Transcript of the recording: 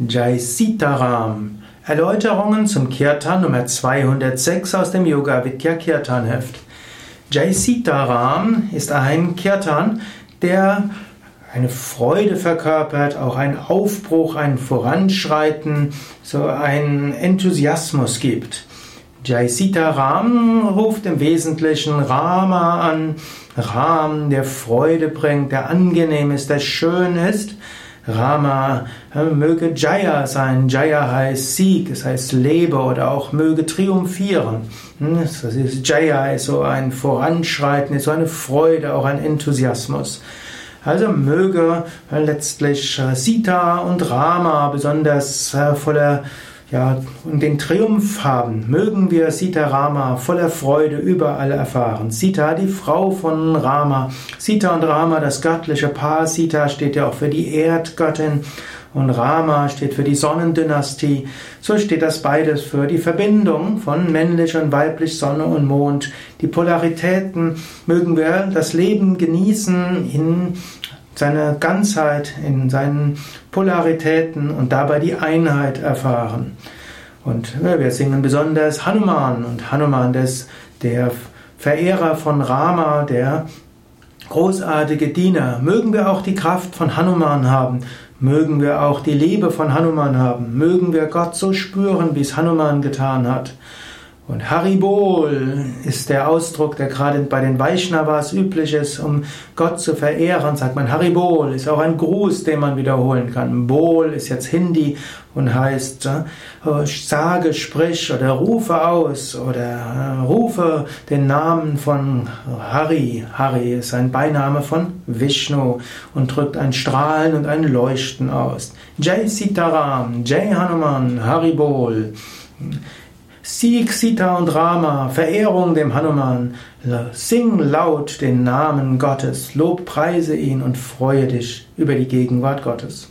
Jai Sitaram. Erläuterungen zum Kirtan Nummer 206 aus dem Yoga Vidya Kirtan Heft. Jai Sitaram ist ein Kirtan, der eine Freude verkörpert, auch ein Aufbruch, ein Voranschreiten, so einen Enthusiasmus gibt. Jai Sitaram ruft im Wesentlichen Rama an, Ram, der Freude bringt, der angenehm ist, der schön ist. Rama möge Jaya sein. Jaya heißt Sieg, es heißt lebe oder auch möge triumphieren. Hm, das ist Jaya ist so ein Voranschreiten, ist so eine Freude, auch ein Enthusiasmus. Also möge letztlich Sita und Rama besonders voller ja, und den Triumph haben. Mögen wir Sita Rama voller Freude überall erfahren. Sita, die Frau von Rama. Sita und Rama, das göttliche Paar. Sita steht ja auch für die Erdgöttin und Rama steht für die Sonnendynastie. So steht das beides für die Verbindung von männlich und weiblich, Sonne und Mond. Die Polaritäten mögen wir das Leben genießen in seine Ganzheit, in seinen Polaritäten und dabei die Einheit erfahren. Und wir singen besonders Hanuman und Hanuman, das der Verehrer von Rama, der großartige Diener. Mögen wir auch die Kraft von Hanuman haben, mögen wir auch die Liebe von Hanuman haben, mögen wir Gott so spüren, wie es Hanuman getan hat. Und Haribol ist der Ausdruck, der gerade bei den Vaishnavas üblich ist, um Gott zu verehren, sagt man Haribol, ist auch ein Gruß, den man wiederholen kann. Bol ist jetzt Hindi und heißt äh, sage, sprich oder rufe aus oder äh, rufe den Namen von Hari. Hari ist ein Beiname von Vishnu und drückt ein Strahlen und ein Leuchten aus. Jai Sitaram, Jai Hanuman, Haribol. Sieg, Sita und Rama, Verehrung dem Hanuman, sing laut den Namen Gottes, lob, preise ihn und freue dich über die Gegenwart Gottes.